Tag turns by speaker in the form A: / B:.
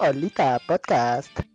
A: Olita Podcast.